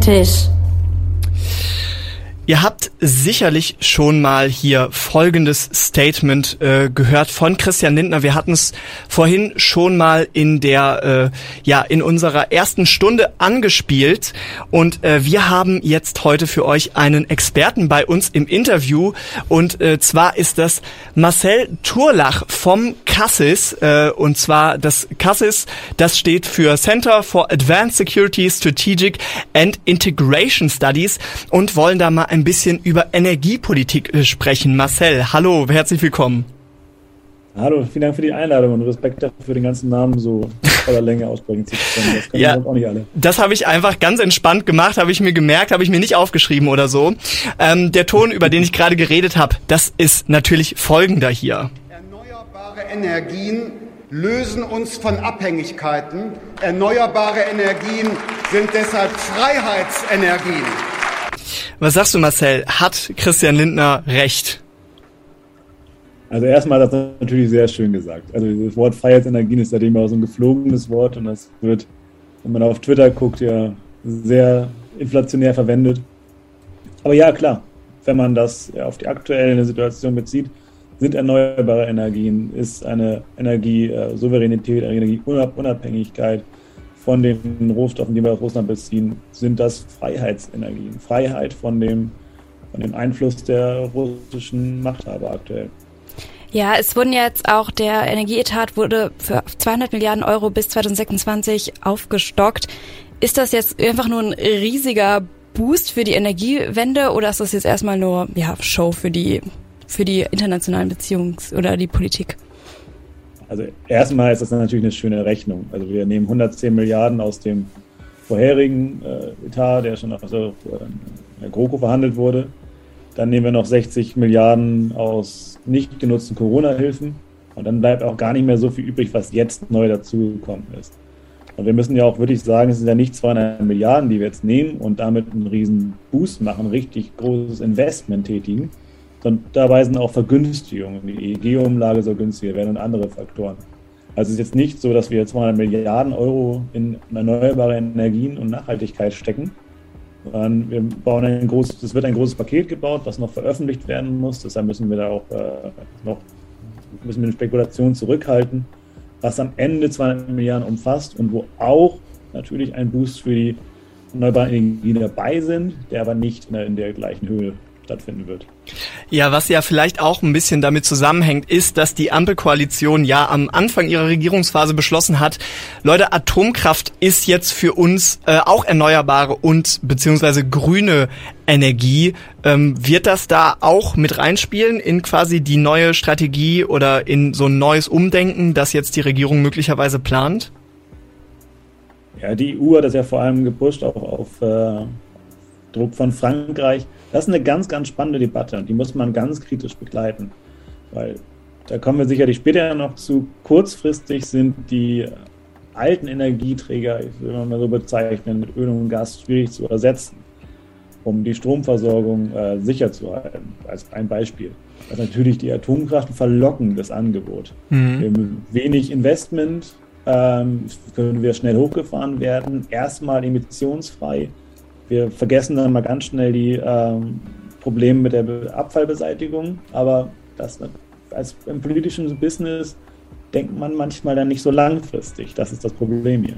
to. Ihr habt sicherlich schon mal hier folgendes Statement äh, gehört von Christian Lindner. Wir hatten es vorhin schon mal in der äh, ja in unserer ersten Stunde angespielt. Und äh, wir haben jetzt heute für euch einen Experten bei uns im Interview. Und äh, zwar ist das Marcel Turlach vom Cassis. Äh, und zwar das Cassis, das steht für Center for Advanced Security Strategic and Integration Studies. Und wollen da mal ein bisschen über Energiepolitik äh, sprechen. Marcel, hallo, herzlich willkommen. Hallo, vielen Dank für die Einladung und Respekt dafür, für den ganzen Namen so voller Länge aussprechen zu können. Das können ja, auch nicht alle. Das habe ich einfach ganz entspannt gemacht, habe ich mir gemerkt, habe ich mir nicht aufgeschrieben oder so. Ähm, der Ton, über den ich gerade geredet habe, das ist natürlich folgender hier. Erneuerbare Energien lösen uns von Abhängigkeiten. Erneuerbare Energien sind deshalb Freiheitsenergien. Was sagst du, Marcel? Hat Christian Lindner recht? Also erstmal das natürlich sehr schön gesagt. Also das Wort Freiheitsenergien ist seitdem auch so ein geflogenes Wort und das wird, wenn man auf Twitter guckt, ja sehr inflationär verwendet. Aber ja, klar, wenn man das auf die aktuelle Situation bezieht, sind erneuerbare Energien, ist eine Energiesouveränität, eine Energieunabhängigkeit von den Rohstoffen, die wir aus Russland beziehen, sind das Freiheitsenergien. Freiheit von dem, von dem Einfluss der russischen Machthaber aktuell. Ja, es wurden jetzt auch der Energieetat wurde für 200 Milliarden Euro bis 2026 aufgestockt. Ist das jetzt einfach nur ein riesiger Boost für die Energiewende oder ist das jetzt erstmal nur ja, Show für die für die internationalen Beziehungen oder die Politik? Also erstmal ist das natürlich eine schöne Rechnung. Also wir nehmen 110 Milliarden aus dem vorherigen äh, Etat, der schon aus der, der GroKo verhandelt wurde. Dann nehmen wir noch 60 Milliarden aus nicht genutzten Corona-Hilfen. Und dann bleibt auch gar nicht mehr so viel übrig, was jetzt neu dazugekommen ist. Und wir müssen ja auch wirklich sagen, es sind ja nicht 200 Milliarden, die wir jetzt nehmen und damit einen riesen Boost machen, richtig großes Investment tätigen, sondern dabei sind auch Vergünstigungen. Die EEG-Umlage soll günstiger werden und andere Faktoren. Also es ist jetzt nicht so, dass wir 200 Milliarden Euro in erneuerbare Energien und Nachhaltigkeit stecken, sondern wir bauen ein großes, es wird ein großes Paket gebaut, was noch veröffentlicht werden muss. Deshalb müssen wir da auch äh, noch müssen wir eine Spekulation zurückhalten, was am Ende 200 Milliarden umfasst und wo auch natürlich ein Boost für die erneuerbaren Energien dabei sind, der aber nicht in der, in der gleichen Höhe stattfinden wird. Ja, was ja vielleicht auch ein bisschen damit zusammenhängt, ist, dass die Ampelkoalition ja am Anfang ihrer Regierungsphase beschlossen hat, Leute, Atomkraft ist jetzt für uns äh, auch erneuerbare und beziehungsweise grüne Energie. Ähm, wird das da auch mit reinspielen in quasi die neue Strategie oder in so ein neues Umdenken, das jetzt die Regierung möglicherweise plant? Ja, die EU hat das ja vor allem gepusht, auch auf äh, Druck von Frankreich das ist eine ganz, ganz spannende Debatte und die muss man ganz kritisch begleiten, weil da kommen wir sicherlich später noch zu. Kurzfristig sind die alten Energieträger, ich will mal so bezeichnen, mit Öl und Gas schwierig zu ersetzen, um die Stromversorgung äh, sicherzuhalten, als ein Beispiel. Das ist natürlich die Atomkraft ein verlockendes Angebot. Mhm. Wenig Investment, ähm, können wir schnell hochgefahren werden, erstmal emissionsfrei wir vergessen dann mal ganz schnell die ähm, Probleme mit der Abfallbeseitigung, aber das als im politischen Business denkt man manchmal dann nicht so langfristig. Das ist das Problem hier.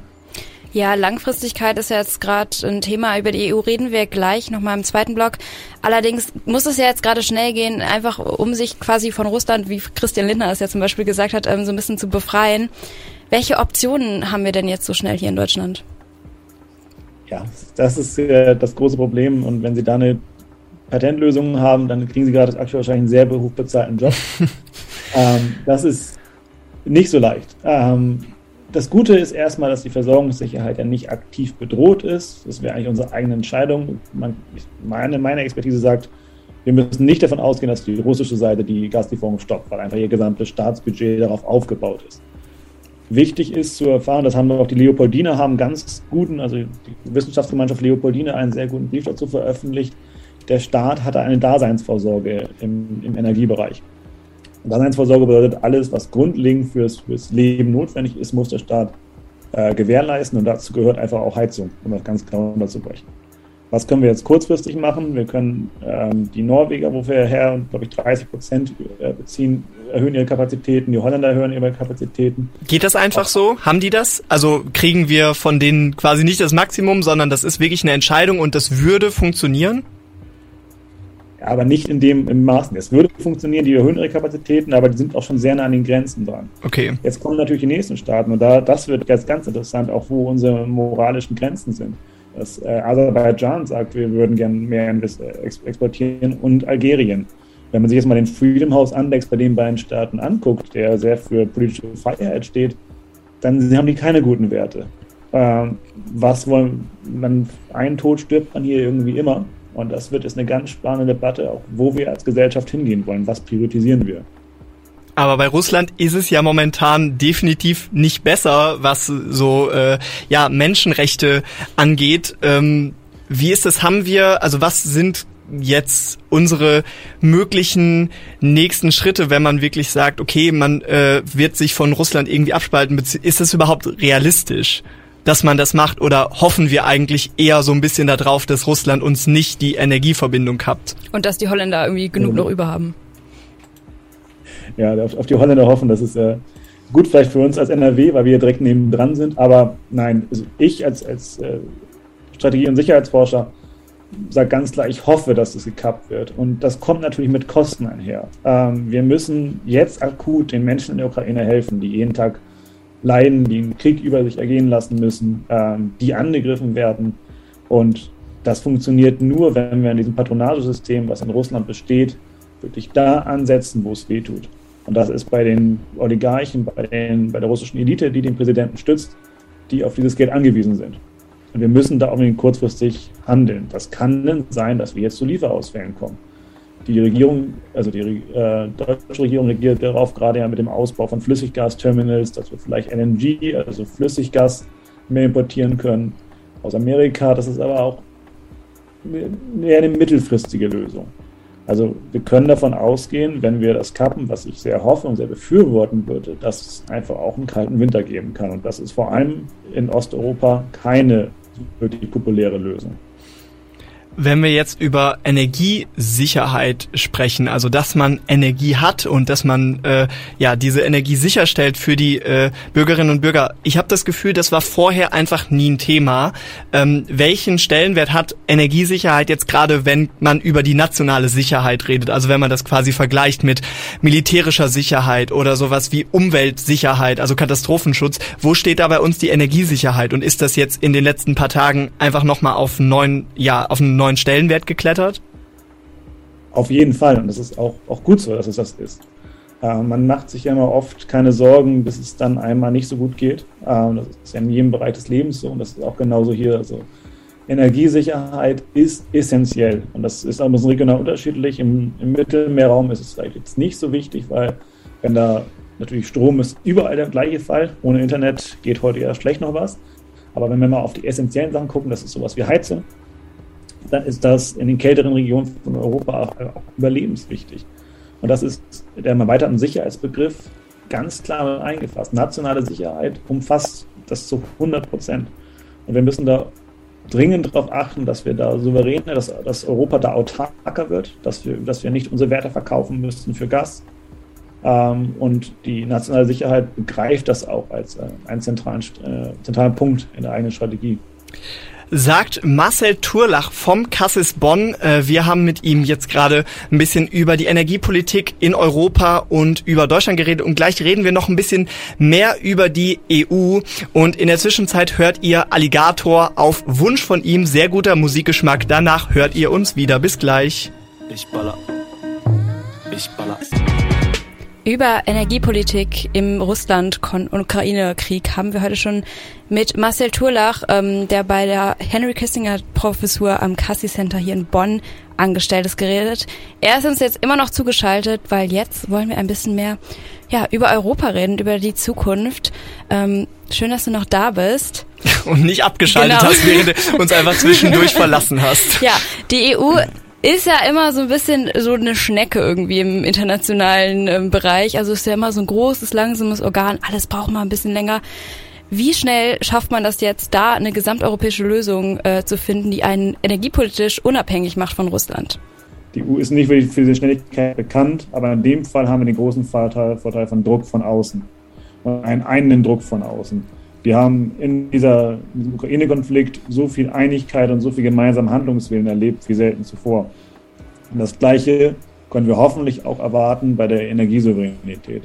Ja, Langfristigkeit ist ja jetzt gerade ein Thema. Über die EU reden wir gleich nochmal im zweiten Block. Allerdings muss es ja jetzt gerade schnell gehen, einfach um sich quasi von Russland, wie Christian Lindner es ja zum Beispiel gesagt hat, ähm, so ein bisschen zu befreien. Welche Optionen haben wir denn jetzt so schnell hier in Deutschland? Ja, das ist äh, das große Problem. Und wenn Sie da eine Patentlösung haben, dann kriegen Sie gerade aktuell wahrscheinlich einen sehr hochbezahlten Job. ähm, das ist nicht so leicht. Ähm, das Gute ist erstmal, dass die Versorgungssicherheit ja nicht aktiv bedroht ist. Das wäre eigentlich unsere eigene Entscheidung. Man, meine, meine Expertise sagt, wir müssen nicht davon ausgehen, dass die russische Seite die Gaslieferung stoppt, weil einfach ihr gesamtes Staatsbudget darauf aufgebaut ist wichtig ist zu erfahren, das haben auch die Leopoldiner haben ganz guten, also die Wissenschaftsgemeinschaft Leopoldine einen sehr guten Brief dazu veröffentlicht. Der Staat hatte eine Daseinsvorsorge im, im Energiebereich. Daseinsvorsorge bedeutet alles, was grundlegend fürs, fürs Leben notwendig ist, muss der Staat äh, gewährleisten und dazu gehört einfach auch Heizung, um das ganz genau unterzubrechen. Was können wir jetzt kurzfristig machen? Wir können ähm, die Norweger, wo wir her, glaube ich, 30 Prozent äh, beziehen, erhöhen ihre Kapazitäten, die Holländer erhöhen ihre Kapazitäten. Geht das einfach so? Haben die das? Also kriegen wir von denen quasi nicht das Maximum, sondern das ist wirklich eine Entscheidung und das würde funktionieren? Ja, aber nicht in dem im Maßen. Es würde funktionieren, die erhöhen ihre Kapazitäten, aber die sind auch schon sehr nah an den Grenzen dran. Okay. Jetzt kommen natürlich die nächsten Staaten und da das wird jetzt ganz interessant, auch wo unsere moralischen Grenzen sind. Dass äh, Aserbaidschan sagt, wir würden gerne mehr exportieren und Algerien. Wenn man sich jetzt mal den Freedom House Index bei den beiden Staaten anguckt, der sehr für politische Freiheit steht, dann haben die keine guten Werte. Ähm, was wollen, man, ein Tod stirbt man hier irgendwie immer. Und das wird jetzt eine ganz spannende Debatte, auch wo wir als Gesellschaft hingehen wollen. Was priorisieren wir? Aber bei Russland ist es ja momentan definitiv nicht besser, was so äh, ja Menschenrechte angeht. Ähm, wie ist das? Haben wir, also was sind jetzt unsere möglichen nächsten Schritte, wenn man wirklich sagt, okay, man äh, wird sich von Russland irgendwie abspalten? Ist das überhaupt realistisch? dass man das macht oder hoffen wir eigentlich eher so ein bisschen darauf, dass Russland uns nicht die Energieverbindung kappt? Und dass die Holländer irgendwie genug noch über haben. Ja, auf, auf die Holländer hoffen, das ist äh, gut vielleicht für uns als NRW, weil wir direkt neben dran sind, aber nein, also ich als, als äh, Strategie- und Sicherheitsforscher sage ganz klar, ich hoffe, dass das gekappt wird. Und das kommt natürlich mit Kosten einher. Ähm, wir müssen jetzt akut den Menschen in der Ukraine helfen, die jeden Tag leiden, die einen Krieg über sich ergehen lassen müssen, ähm, die angegriffen werden. Und das funktioniert nur, wenn wir in diesem Patronagesystem, was in Russland besteht, wirklich da ansetzen, wo es weh tut. Und das ist bei den Oligarchen, bei, den, bei der russischen Elite, die den Präsidenten stützt, die auf dieses Geld angewiesen sind. Und wir müssen da unbedingt kurzfristig handeln. Das kann denn sein, dass wir jetzt zu Lieferausfällen kommen. Die Regierung, also die äh, deutsche Regierung regiert darauf gerade ja mit dem Ausbau von Flüssiggasterminals, dass wir vielleicht LNG, also Flüssiggas, mehr importieren können aus Amerika. Das ist aber auch mehr eine mittelfristige Lösung. Also wir können davon ausgehen, wenn wir das kappen, was ich sehr hoffe und sehr befürworten würde, dass es einfach auch einen kalten Winter geben kann. Und das ist vor allem in Osteuropa keine wirklich populäre Lösung. Wenn wir jetzt über Energiesicherheit sprechen, also dass man Energie hat und dass man äh, ja diese Energie sicherstellt für die äh, Bürgerinnen und Bürger, ich habe das Gefühl, das war vorher einfach nie ein Thema. Ähm, welchen Stellenwert hat Energiesicherheit jetzt gerade, wenn man über die nationale Sicherheit redet? Also wenn man das quasi vergleicht mit militärischer Sicherheit oder sowas wie Umweltsicherheit, also Katastrophenschutz. Wo steht da bei uns die Energiesicherheit und ist das jetzt in den letzten paar Tagen einfach nochmal auf einen neuen, ja, auf einen neuen neuen Stellenwert geklettert? Auf jeden Fall. Und das ist auch, auch gut so, dass es das ist. Äh, man macht sich ja immer oft keine Sorgen, bis es dann einmal nicht so gut geht. Äh, das ist ja in jedem Bereich des Lebens so und das ist auch genauso hier. Also Energiesicherheit ist essentiell und das ist aber so regional unterschiedlich. Im, Im Mittelmeerraum ist es vielleicht jetzt nicht so wichtig, weil wenn da natürlich Strom ist, überall der gleiche Fall. Ohne Internet geht heute eher schlecht noch was. Aber wenn wir mal auf die essentiellen Sachen gucken, das ist sowas wie Heizung, dann ist das in den kälteren Regionen von Europa auch überlebenswichtig. Und das ist der erweiterten Sicherheitsbegriff ganz klar eingefasst. Nationale Sicherheit umfasst das zu 100 Prozent. Und wir müssen da dringend darauf achten, dass wir da souverän, dass, dass Europa da autarker wird, dass wir, dass wir nicht unsere Werte verkaufen müssen für Gas. Ähm, und die nationale Sicherheit begreift das auch als äh, einen zentralen, äh, zentralen Punkt in der eigenen Strategie sagt Marcel Turlach vom Cassis Bonn. Äh, wir haben mit ihm jetzt gerade ein bisschen über die Energiepolitik in Europa und über Deutschland geredet und gleich reden wir noch ein bisschen mehr über die EU und in der Zwischenzeit hört ihr Alligator auf Wunsch von ihm, sehr guter Musikgeschmack. Danach hört ihr uns wieder. Bis gleich. Ich baller. Ich baller. Über Energiepolitik im Russland-Ukraine-Krieg haben wir heute schon mit Marcel Turlach, ähm, der bei der Henry Kissinger Professur am Cassie Center hier in Bonn angestellt ist, geredet. Er ist uns jetzt immer noch zugeschaltet, weil jetzt wollen wir ein bisschen mehr ja, über Europa reden, über die Zukunft. Ähm, schön, dass du noch da bist. Und nicht abgeschaltet genau. hast, während du uns einfach zwischendurch verlassen hast. Ja, die EU ist ja immer so ein bisschen so eine Schnecke irgendwie im internationalen ähm, Bereich. Also ist ja immer so ein großes, langsames Organ. Alles braucht mal ein bisschen länger. Wie schnell schafft man das jetzt, da eine gesamteuropäische Lösung äh, zu finden, die einen energiepolitisch unabhängig macht von Russland? Die EU ist nicht für diese Schnelligkeit bekannt, aber in dem Fall haben wir den großen Vorteil, Vorteil von Druck von außen. Einen eigenen Druck von außen. Wir haben in, dieser, diesem Ukraine-Konflikt so viel Einigkeit und so viel gemeinsamen Handlungswillen erlebt wie selten zuvor. Und das Gleiche können wir hoffentlich auch erwarten bei der Energiesouveränität.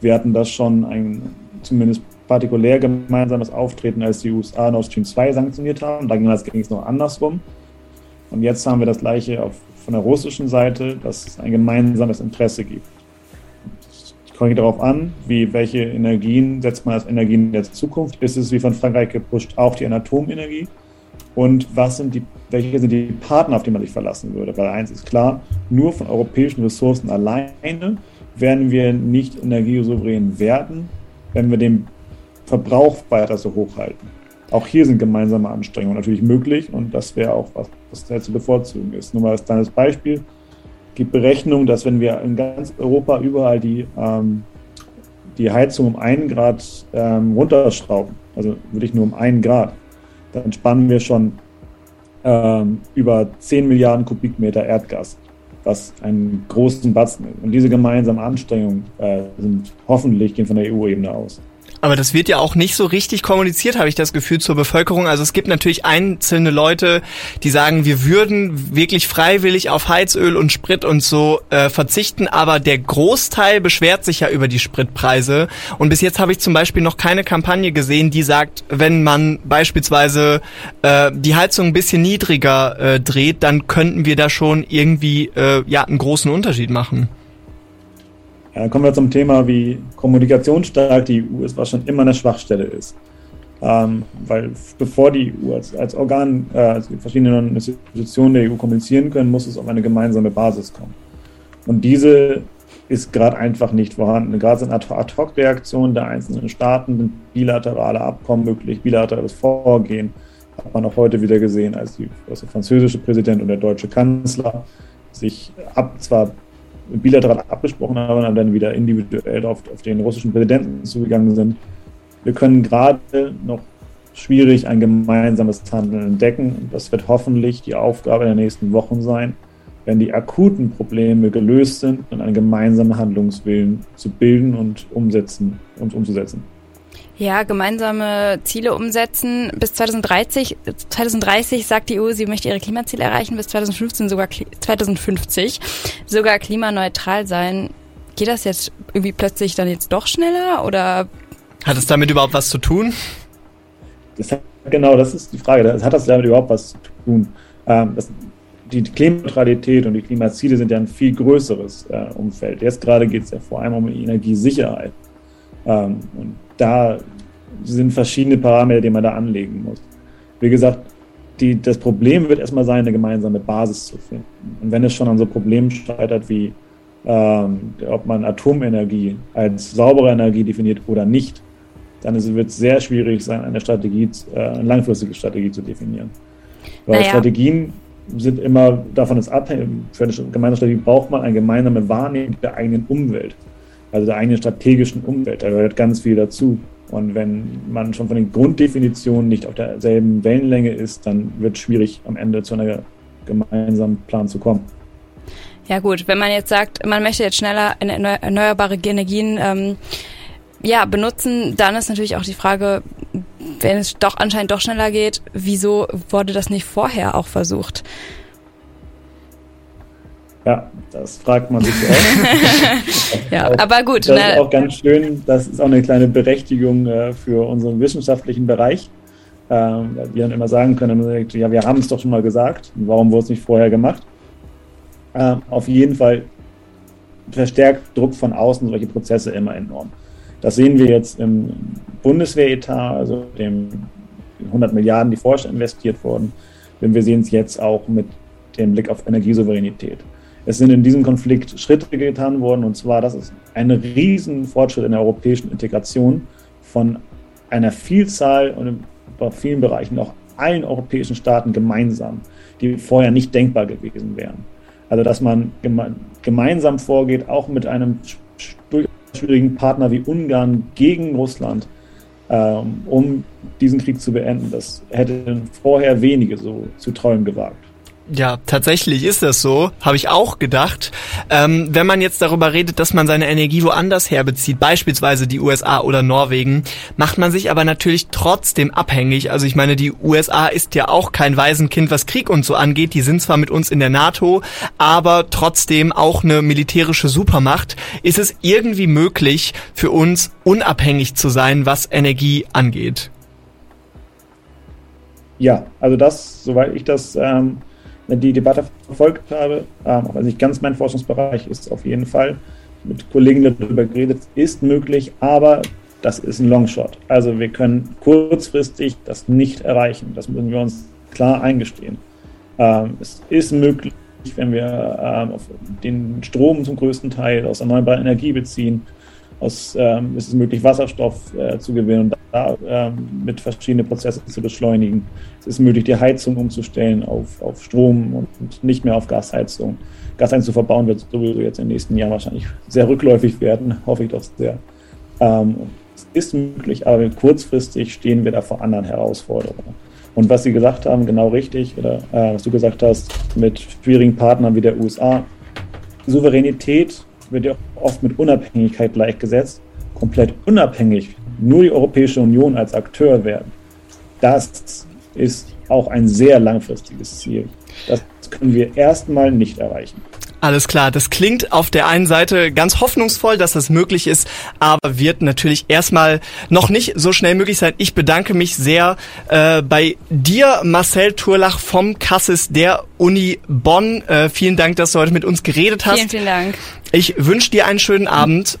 Wir hatten das schon ein zumindest partikulär gemeinsames Auftreten, als die USA Nord Stream 2 sanktioniert haben. Da ging es noch andersrum. Und jetzt haben wir das Gleiche auf, von der russischen Seite, dass es ein gemeinsames Interesse gibt. Kommt darauf an, wie, welche Energien setzt man als Energien der Zukunft. Ist es wie von Frankreich gepusht auch die Atomenergie? Und was sind die, welche sind die Partner, auf die man sich verlassen würde? Weil eins ist klar, nur von europäischen Ressourcen alleine werden wir nicht energiesouverän werden, wenn wir den Verbrauch weiter so hochhalten. Auch hier sind gemeinsame Anstrengungen natürlich möglich und das wäre auch was, was zu bevorzugen ist. Nur mal als kleines Beispiel. Gibt Berechnungen, dass wenn wir in ganz Europa überall die, ähm, die Heizung um einen Grad ähm, runterschrauben, also wirklich nur um einen Grad, dann spannen wir schon ähm, über 10 Milliarden Kubikmeter Erdgas, was einen großen Batzen ist. Und diese gemeinsamen Anstrengungen äh, sind hoffentlich gehen von der EU-Ebene aus. Aber das wird ja auch nicht so richtig kommuniziert, habe ich das Gefühl, zur Bevölkerung. Also es gibt natürlich einzelne Leute, die sagen, wir würden wirklich freiwillig auf Heizöl und Sprit und so äh, verzichten, aber der Großteil beschwert sich ja über die Spritpreise. Und bis jetzt habe ich zum Beispiel noch keine Kampagne gesehen, die sagt, wenn man beispielsweise äh, die Heizung ein bisschen niedriger äh, dreht, dann könnten wir da schon irgendwie äh, ja einen großen Unterschied machen. Ja, kommen wir zum Thema, wie kommunikationsstark die EU ist, was schon immer eine Schwachstelle ist. Ähm, weil bevor die EU als, als Organ, äh, als verschiedene Institutionen der EU kommunizieren können, muss es auf eine gemeinsame Basis kommen. Und diese ist gerade einfach nicht vorhanden. Gerade sind Ad-Hoc-Reaktionen der einzelnen Staaten, bilaterale Abkommen möglich, bilaterales Vorgehen. Hat man auch heute wieder gesehen, als, die, als der französische Präsident und der deutsche Kanzler sich ab, zwar bilateral abgesprochen haben und dann wieder individuell auf, auf den russischen Präsidenten zugegangen sind. Wir können gerade noch schwierig ein gemeinsames Handeln entdecken. Das wird hoffentlich die Aufgabe der nächsten Wochen sein, wenn die akuten Probleme gelöst sind und einen gemeinsamen Handlungswillen zu bilden und umsetzen und umzusetzen. Ja, gemeinsame Ziele umsetzen. Bis 2030, 2030 sagt die EU, sie möchte ihre Klimaziele erreichen, bis 2015 sogar 2050 sogar klimaneutral sein. Geht das jetzt irgendwie plötzlich dann jetzt doch schneller oder? Hat es damit überhaupt was zu tun? Das hat, genau, das ist die Frage. Das, hat das damit überhaupt was zu tun? Ähm, das, die Klimaneutralität und die Klimaziele sind ja ein viel größeres äh, Umfeld. Jetzt gerade geht es ja vor allem um Energiesicherheit. Ähm, und da sind verschiedene Parameter, die man da anlegen muss. Wie gesagt, die, das Problem wird erstmal sein, eine gemeinsame Basis zu finden. Und wenn es schon an so Problemen scheitert wie, ähm, ob man Atomenergie als saubere Energie definiert oder nicht, dann wird es sehr schwierig sein, eine Strategie, äh, eine langfristige Strategie zu definieren. Weil naja. Strategien sind immer davon ist abhängig. Für eine gemeinsame Strategie braucht man eine gemeinsame Wahrnehmung der eigenen Umwelt also der eigenen strategischen Umwelt. Da gehört ganz viel dazu. Und wenn man schon von den Grunddefinitionen nicht auf derselben Wellenlänge ist, dann wird es schwierig, am Ende zu einem gemeinsamen Plan zu kommen. Ja gut, wenn man jetzt sagt, man möchte jetzt schneller erneuerbare Energien ähm, ja, benutzen, dann ist natürlich auch die Frage, wenn es doch anscheinend doch schneller geht, wieso wurde das nicht vorher auch versucht? Ja, das fragt man sich auch. ja, aber gut. Das ne? ist auch ganz schön. Das ist auch eine kleine Berechtigung äh, für unseren wissenschaftlichen Bereich. Ähm, wir dann immer sagen können, ja, wir haben es doch schon mal gesagt. Warum wurde es nicht vorher gemacht? Ähm, auf jeden Fall verstärkt Druck von außen solche Prozesse immer enorm. Das sehen wir jetzt im Bundeswehretat, also dem 100 Milliarden, die vorher investiert wurden. Denn wir sehen es jetzt auch mit dem Blick auf Energiesouveränität. Es sind in diesem Konflikt Schritte getan worden, und zwar, das ist ein riesen Fortschritt in der europäischen Integration von einer Vielzahl und bei vielen Bereichen auch allen europäischen Staaten gemeinsam, die vorher nicht denkbar gewesen wären. Also, dass man geme gemeinsam vorgeht, auch mit einem schwierigen Partner wie Ungarn gegen Russland, ähm, um diesen Krieg zu beenden. Das hätten vorher wenige so zu träumen gewagt. Ja, tatsächlich ist das so, habe ich auch gedacht. Ähm, wenn man jetzt darüber redet, dass man seine Energie woanders herbezieht, beispielsweise die USA oder Norwegen, macht man sich aber natürlich trotzdem abhängig. Also ich meine, die USA ist ja auch kein Waisenkind, was Krieg und so angeht. Die sind zwar mit uns in der NATO, aber trotzdem auch eine militärische Supermacht. Ist es irgendwie möglich für uns unabhängig zu sein, was Energie angeht? Ja, also das, soweit ich das ähm die Debatte verfolgt habe, ähm, wenn nicht ganz mein Forschungsbereich ist, auf jeden Fall mit Kollegen darüber geredet, ist möglich, aber das ist ein Longshot. Also wir können kurzfristig das nicht erreichen. Das müssen wir uns klar eingestehen. Ähm, es ist möglich, wenn wir ähm, den Strom zum größten Teil aus erneuerbarer Energie beziehen, aus, ähm, ist es möglich, Wasserstoff äh, zu gewinnen und da ähm, mit verschiedenen Prozessen zu beschleunigen. Es ist möglich, die Heizung umzustellen auf, auf Strom und nicht mehr auf Gasheizung. Gasheizung zu verbauen wird sowieso jetzt in den nächsten Jahren wahrscheinlich sehr rückläufig werden, hoffe ich doch sehr. Ähm, es ist möglich, aber kurzfristig stehen wir da vor anderen Herausforderungen. Und was Sie gesagt haben, genau richtig, oder äh, was du gesagt hast, mit schwierigen Partnern wie der USA, Souveränität wird ja oft mit Unabhängigkeit gleichgesetzt. Komplett unabhängig, nur die Europäische Union als Akteur werden. Das ist auch ein sehr langfristiges Ziel. Das können wir erstmal nicht erreichen. Alles klar, das klingt auf der einen Seite ganz hoffnungsvoll, dass das möglich ist, aber wird natürlich erstmal noch nicht so schnell möglich sein. Ich bedanke mich sehr äh, bei dir, Marcel Turlach vom Kassis der Uni Bonn. Äh, vielen Dank, dass du heute mit uns geredet hast. Vielen, vielen Dank. Ich wünsche dir einen schönen Abend